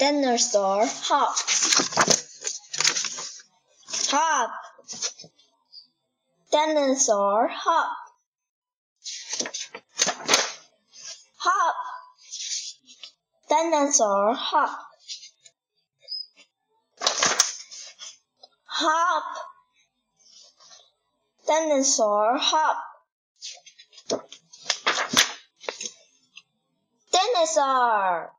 dinosaur hop. Hop. Dinosaur hop. Hop. Dinosaur hop. Hop. Dinosaur hop. Dinosaur